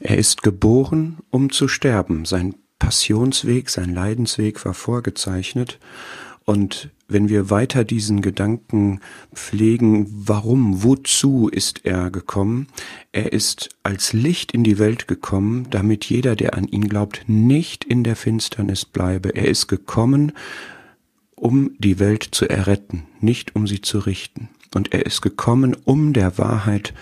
Er ist geboren, um zu sterben. Sein Passionsweg, sein Leidensweg war vorgezeichnet. Und wenn wir weiter diesen Gedanken pflegen, warum, wozu ist er gekommen? Er ist als Licht in die Welt gekommen, damit jeder, der an ihn glaubt, nicht in der Finsternis bleibe. Er ist gekommen, um die Welt zu erretten, nicht um sie zu richten. Und er ist gekommen, um der Wahrheit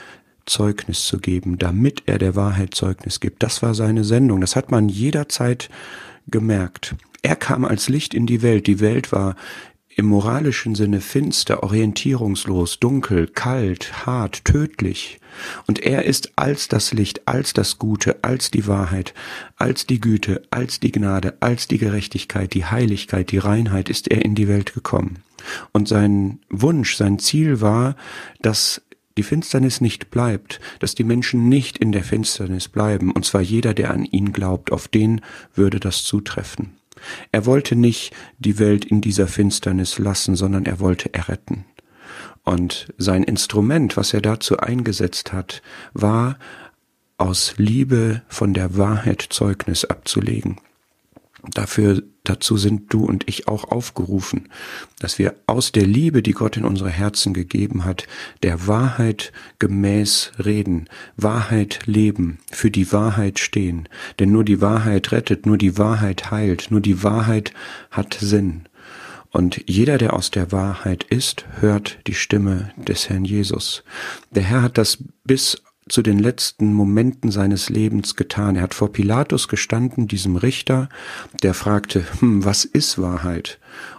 Zeugnis zu geben, damit er der Wahrheit Zeugnis gibt. Das war seine Sendung. Das hat man jederzeit gemerkt. Er kam als Licht in die Welt. Die Welt war im moralischen Sinne finster, orientierungslos, dunkel, kalt, hart, tödlich. Und er ist als das Licht, als das Gute, als die Wahrheit, als die Güte, als die Gnade, als die Gerechtigkeit, die Heiligkeit, die Reinheit ist er in die Welt gekommen. Und sein Wunsch, sein Ziel war, dass die Finsternis nicht bleibt, dass die Menschen nicht in der Finsternis bleiben, und zwar jeder, der an ihn glaubt, auf den würde das zutreffen. Er wollte nicht die Welt in dieser Finsternis lassen, sondern er wollte erretten. Und sein Instrument, was er dazu eingesetzt hat, war aus Liebe von der Wahrheit Zeugnis abzulegen. Dafür, dazu sind du und ich auch aufgerufen, dass wir aus der Liebe, die Gott in unsere Herzen gegeben hat, der Wahrheit gemäß reden, Wahrheit leben, für die Wahrheit stehen. Denn nur die Wahrheit rettet, nur die Wahrheit heilt, nur die Wahrheit hat Sinn. Und jeder, der aus der Wahrheit ist, hört die Stimme des Herrn Jesus. Der Herr hat das bis zu den letzten Momenten seines Lebens getan. Er hat vor Pilatus gestanden, diesem Richter, der fragte, hm, was ist Wahrheit?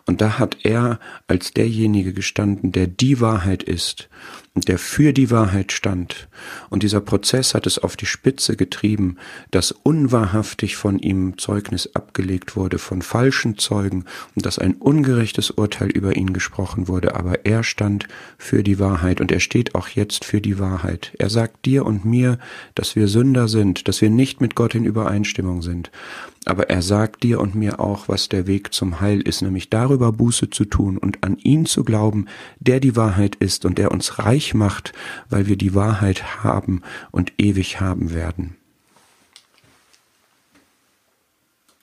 Und da hat er als derjenige gestanden, der die Wahrheit ist und der für die Wahrheit stand. Und dieser Prozess hat es auf die Spitze getrieben, dass unwahrhaftig von ihm Zeugnis abgelegt wurde von falschen Zeugen und dass ein ungerechtes Urteil über ihn gesprochen wurde. Aber er stand für die Wahrheit und er steht auch jetzt für die Wahrheit. Er sagt dir und mir, dass wir Sünder sind, dass wir nicht mit Gott in Übereinstimmung sind aber er sagt dir und mir auch, was der Weg zum Heil ist, nämlich darüber Buße zu tun und an ihn zu glauben, der die Wahrheit ist und der uns reich macht, weil wir die Wahrheit haben und ewig haben werden.